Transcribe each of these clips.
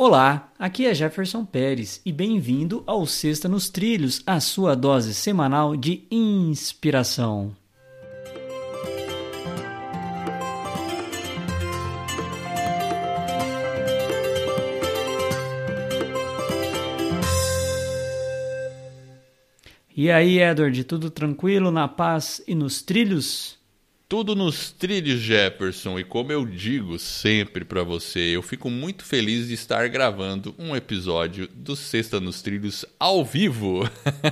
Olá, aqui é Jefferson Pérez e bem-vindo ao Sexta nos Trilhos, a sua dose semanal de inspiração. E aí, Edward, tudo tranquilo, na paz e nos trilhos? Tudo nos trilhos, Jefferson, e como eu digo sempre para você, eu fico muito feliz de estar gravando um episódio do Sexta nos Trilhos ao vivo.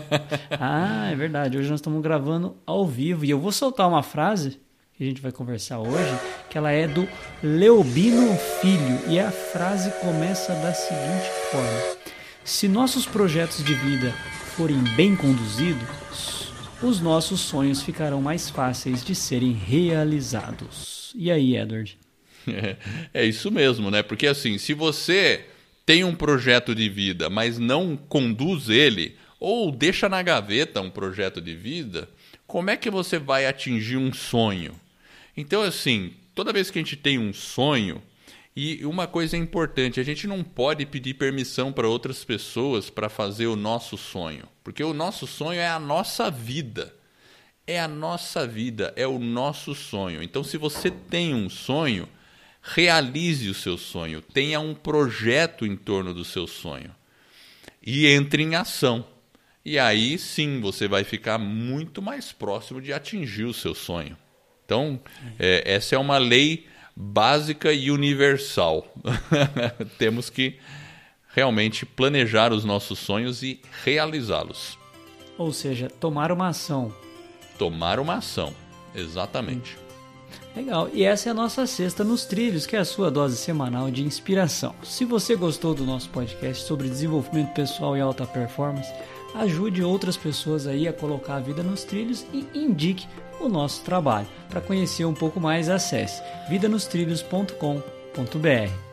ah, é verdade. Hoje nós estamos gravando ao vivo e eu vou soltar uma frase que a gente vai conversar hoje, que ela é do Leobino Filho, e a frase começa da seguinte forma: Se nossos projetos de vida forem bem conduzidos, os nossos sonhos ficarão mais fáceis de serem realizados. E aí, Edward? É, é isso mesmo, né? Porque assim, se você tem um projeto de vida, mas não conduz ele, ou deixa na gaveta um projeto de vida, como é que você vai atingir um sonho? Então, assim, toda vez que a gente tem um sonho, e uma coisa importante, a gente não pode pedir permissão para outras pessoas para fazer o nosso sonho, porque o nosso sonho é a nossa vida. É a nossa vida, é o nosso sonho. Então, se você tem um sonho, realize o seu sonho, tenha um projeto em torno do seu sonho e entre em ação. E aí sim você vai ficar muito mais próximo de atingir o seu sonho. Então, é, essa é uma lei básica e universal. Temos que realmente planejar os nossos sonhos e realizá-los. Ou seja, tomar uma ação. Tomar uma ação, exatamente. Legal, e essa é a nossa sexta nos trilhos, que é a sua dose semanal de inspiração. Se você gostou do nosso podcast sobre desenvolvimento pessoal e alta performance, ajude outras pessoas aí a colocar a vida nos trilhos e indique o nosso trabalho. Para conhecer um pouco mais, acesse vidanostrilhos.com.br.